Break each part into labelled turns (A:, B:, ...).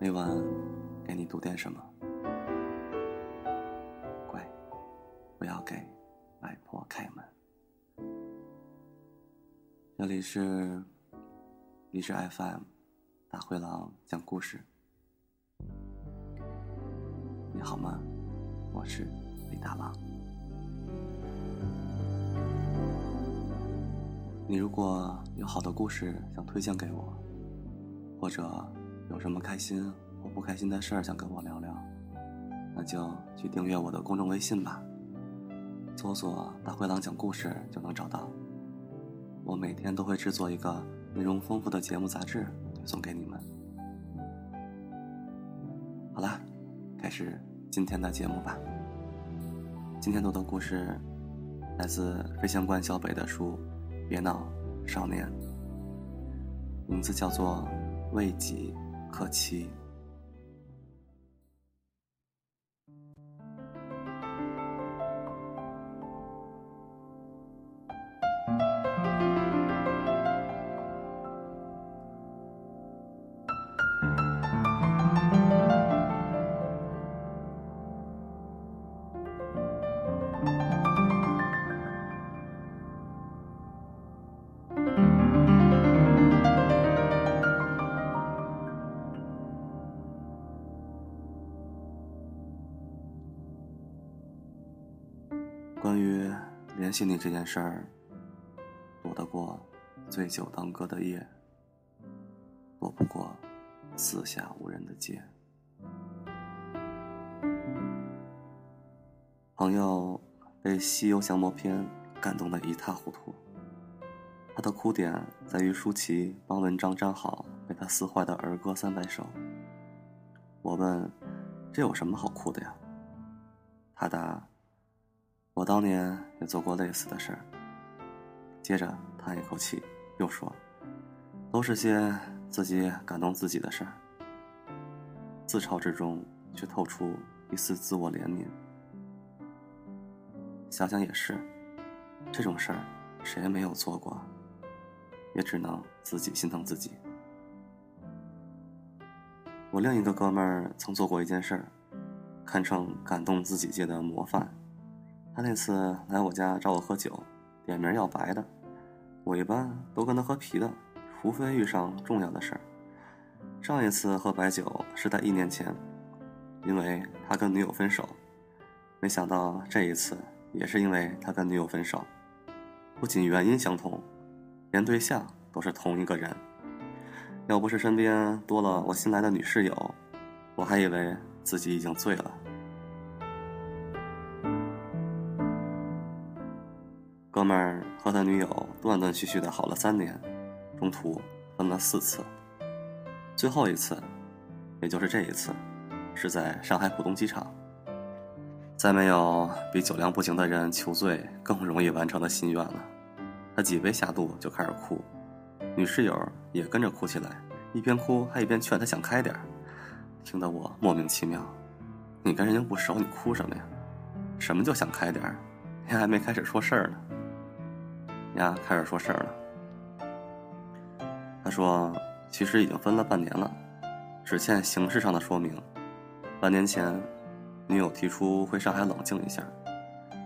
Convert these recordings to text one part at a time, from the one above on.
A: 每晚给你读点什么，乖，不要给外婆开门。这里是荔枝 FM，大灰狼讲故事。你好吗？我是李大狼。你如果有好的故事想推荐给我，或者有什么开心或不开心的事儿想跟我聊聊，那就去订阅我的公众微信吧，搜索“大灰狼讲故事”就能找到。我每天都会制作一个内容丰富的节目杂志送给你们。好啦，开始今天的节目吧。今天读的故事来自飞翔关小北的书《别闹，少年》，名字叫做《为己可期》。关于联系你这件事儿，躲得过醉酒当歌的夜，躲不过四下无人的街。朋友被《西游降魔篇》感动得一塌糊涂，他的哭点在于舒淇帮文章粘好被他撕坏的儿歌三百首。我问：“这有什么好哭的呀？”他答。我当年也做过类似的事儿。接着叹一口气，又说：“都是些自己感动自己的事儿。”自嘲之中却透出一丝自我怜悯。想想也是，这种事儿谁没有做过，也只能自己心疼自己。我另一个哥们儿曾做过一件事儿，堪称感动自己界的模范。他那次来我家找我喝酒，点名要白的。我一般都跟他喝啤的，除非遇上重要的事儿。上一次喝白酒是在一年前，因为他跟女友分手。没想到这一次也是因为他跟女友分手，不仅原因相同，连对象都是同一个人。要不是身边多了我新来的女室友，我还以为自己已经醉了。哥们儿和他女友断断续续的好了三年，中途分了四次。最后一次，也就是这一次，是在上海浦东机场。再没有比酒量不行的人求醉更容易完成的心愿了。他几杯下肚就开始哭，女室友也跟着哭起来，一边哭还一边劝他想开点儿听得我莫名其妙。你跟人家不熟，你哭什么呀？什么就想开点儿你还没开始说事儿呢。呀，开始说事儿了。他说：“其实已经分了半年了，只欠形式上的说明。半年前，女友提出回上海冷静一下。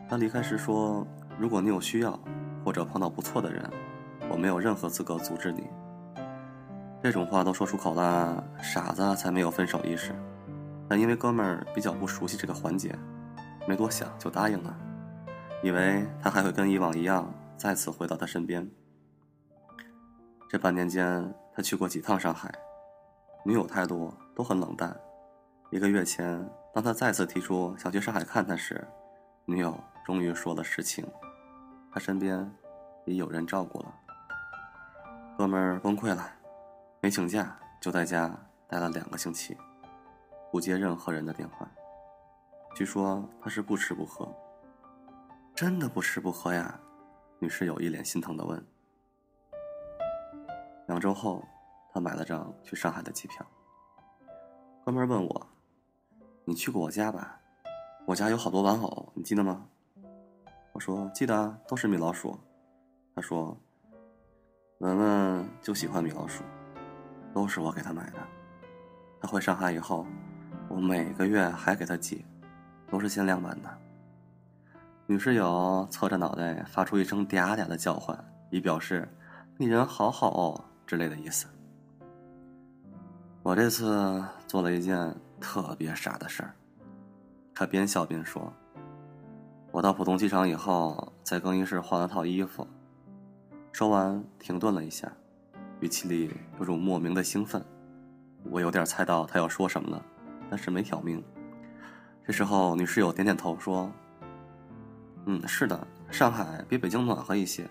A: 他离开时说：‘如果你有需要，或者碰到不错的人，我没有任何资格阻止你。’这种话都说出口了，傻子才没有分手意识。但因为哥们儿比较不熟悉这个环节，没多想就答应了，以为他还会跟以往一样。”再次回到他身边。这半年间，他去过几趟上海，女友态度都很冷淡。一个月前，当他再次提出想去上海看他时，女友终于说了实情，他身边已有人照顾了。哥们儿崩溃了，没请假就在家待了两个星期，不接任何人的电话。据说他是不吃不喝，真的不吃不喝呀。女室友一脸心疼的问：“两周后，他买了张去上海的机票。哥们问我：‘你去过我家吧？我家有好多玩偶，你记得吗？’我说：‘记得啊，都是米老鼠。’他说：‘文文就喜欢米老鼠，都是我给他买的。他回上海以后，我每个月还给他寄，都是限量版的。女室友侧着脑袋发出一声嗲嗲的叫唤，以表示“你人好好哦”之类的意思。我这次做了一件特别傻的事儿。他边笑边说：“我到浦东机场以后，在更衣室换了套衣服。”说完，停顿了一下，语气里有种莫名的兴奋。我有点猜到他要说什么了，但是没挑明。这时候，女室友点点头说：“嗯，是的，上海比北京暖和一些。”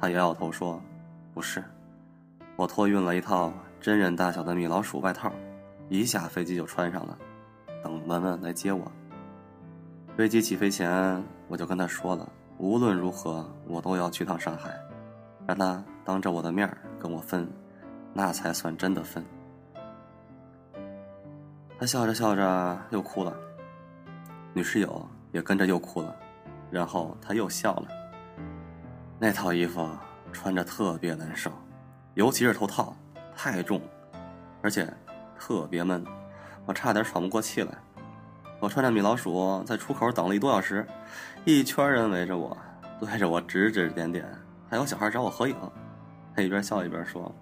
A: 他摇摇头说：“不是，我托运了一套真人大小的米老鼠外套，一下飞机就穿上了。”等文文来接我。飞机起飞前，我就跟他说了，无论如何，我都要去趟上海，让他当着我的面跟我分，那才算真的分。他笑着笑着又哭了，女室友也跟着又哭了，然后他又笑了。那套衣服穿着特别难受，尤其是头套，太重，而且特别闷。我差点喘不过气来，我穿着米老鼠在出口等了一多小时，一圈人围着我，对着我指指点点，还有小孩找我合影。他一边笑一边说：“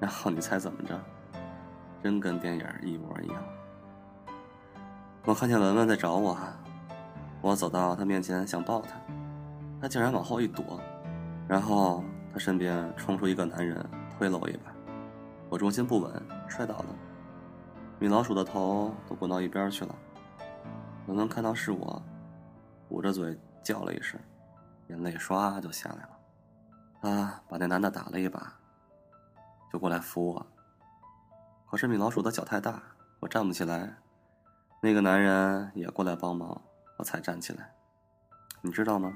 A: 然后你猜怎么着？真跟电影一模一样。”我看见文文在找我，我走到他面前想抱他，他竟然往后一躲，然后他身边冲出一个男人推了我一把，我重心不稳摔倒了。米老鼠的头都滚到一边去了。我能看到是我，捂着嘴叫了一声，眼泪唰就下来了。他把那男的打了一把，就过来扶我。可是米老鼠的脚太大，我站不起来。那个男人也过来帮忙，我才站起来。你知道吗？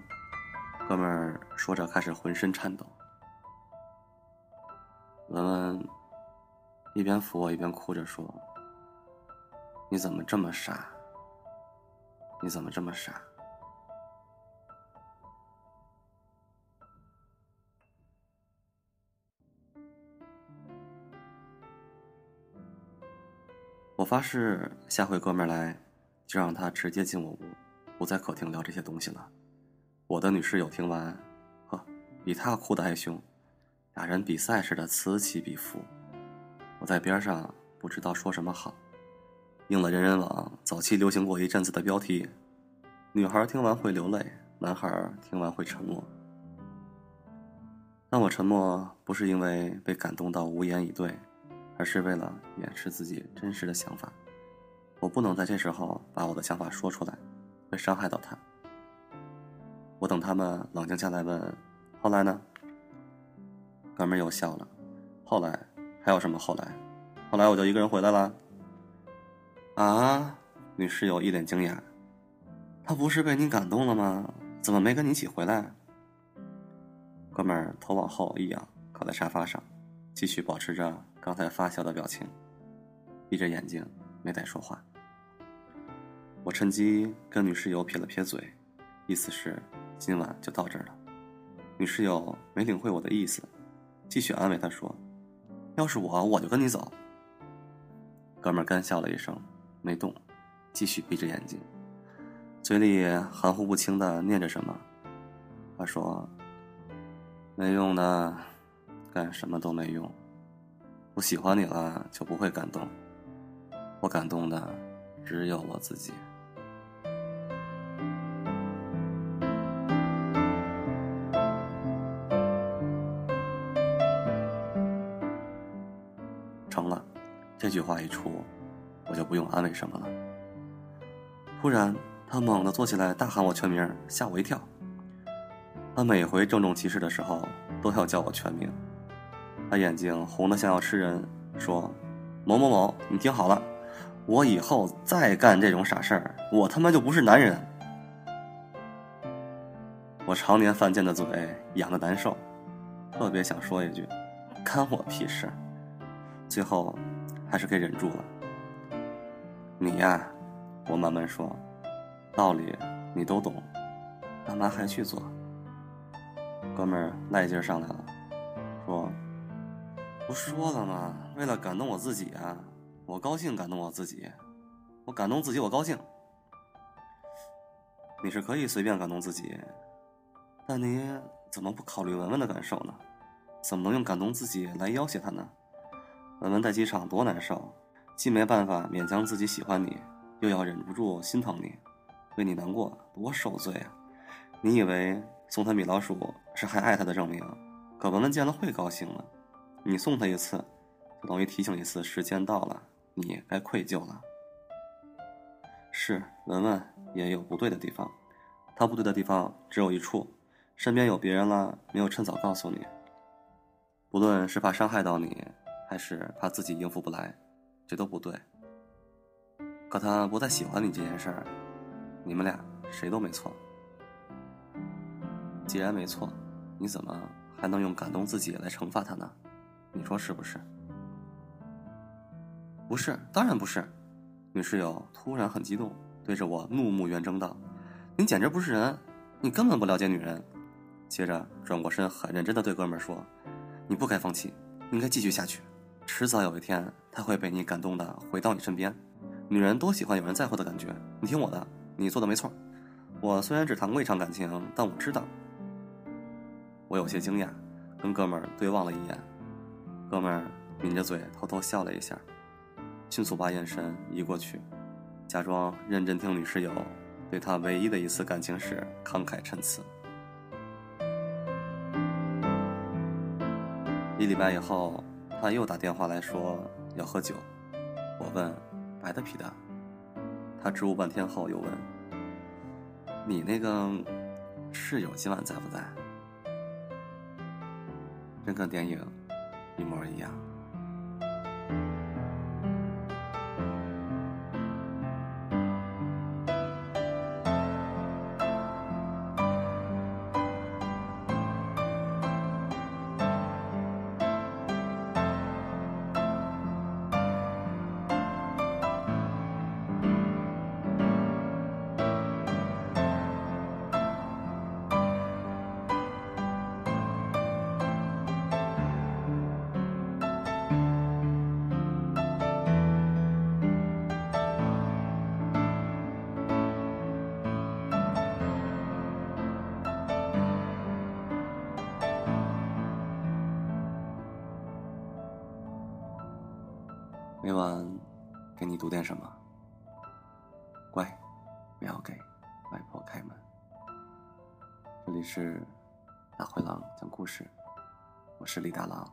A: 哥们儿说着开始浑身颤抖。文文一边扶我一边哭着说。你怎么这么傻？你怎么这么傻？我发誓，下回哥们儿来，就让他直接进我屋，不在客厅聊这些东西了。我的女室友听完，呵，比他哭的还凶，俩人比赛似的此起彼伏。我在边上不知道说什么好。应了人人网早期流行过一阵子的标题：女孩听完会流泪，男孩听完会沉默。但我沉默不是因为被感动到无言以对，而是为了掩饰自己真实的想法。我不能在这时候把我的想法说出来，会伤害到他。我等他们冷静下来问：“后来呢？”哥们又笑了：“后来还有什么后来？后来我就一个人回来了。”啊！女室友一脸惊讶，他不是被你感动了吗？怎么没跟你一起回来？哥们头往后一仰，靠在沙发上，继续保持着刚才发笑的表情，闭着眼睛没再说话。我趁机跟女室友撇了撇嘴，意思是今晚就到这儿了。女室友没领会我的意思，继续安慰他说：“要是我，我就跟你走。”哥们儿干笑了一声。没动，继续闭着眼睛，嘴里含糊不清的念着什么。他说：“没用的，干什么都没用。不喜欢你了就不会感动，我感动的只有我自己。”成了，这句话一出。我就不用安慰什么了。突然，他猛地坐起来，大喊我全名，吓我一跳。他每回郑重其事的时候，都要叫我全名。他眼睛红得像要吃人，说：“某某某，你听好了，我以后再干这种傻事儿，我他妈就不是男人。”我常年犯贱的嘴痒得难受，特别想说一句：“干我屁事！”最后，还是给忍住了。你呀，我慢慢说，道理你都懂，干嘛还去做？哥们儿赖劲上来了，说：“不说了吗？为了感动我自己啊，我高兴感动我自己，我感动自己我高兴。你是可以随便感动自己，但你怎么不考虑文文的感受呢？怎么能用感动自己来要挟他呢？文文在机场多难受，既没办法勉强自己喜欢你，又要忍不住心疼你，为你难过多受罪啊！你以为送他米老鼠是还爱他的证明？可文文见了会高兴的。你送他一次，就等于提醒一次时间到了，你该愧疚了。是文文也有不对的地方，他不对的地方只有一处，身边有别人了，没有趁早告诉你。不论是怕伤害到你，还是怕自己应付不来，这都不对。可他不再喜欢你这件事儿，你们俩谁都没错。既然没错，你怎么还能用感动自己来惩罚他呢？你说是不是？不是，当然不是。女室友突然很激动，对着我怒目圆睁道：“你简直不是人，你根本不了解女人。”接着转过身，很认真的对哥们儿说：“你不该放弃，应该继续下去。迟早有一天，他会被你感动的回到你身边。女人多喜欢有人在乎的感觉。你听我的，你做的没错。我虽然只谈过一场感情，但我知道。”我有些惊讶，跟哥们儿对望了一眼，哥们儿抿着嘴偷偷笑了一下。迅速把眼神移过去，假装认真听女室友对他唯一的一次感情史慷慨陈词。一礼拜以后，他又打电话来说要喝酒。我问白的皮的，他支吾半天后又问：“你那个室友今晚在不在？”真跟电影一模一样。每晚给你读点什么，乖，不要给外婆开门。这里是大灰狼讲故事，我是李大狼。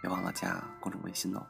A: 别忘了加公众微信哦。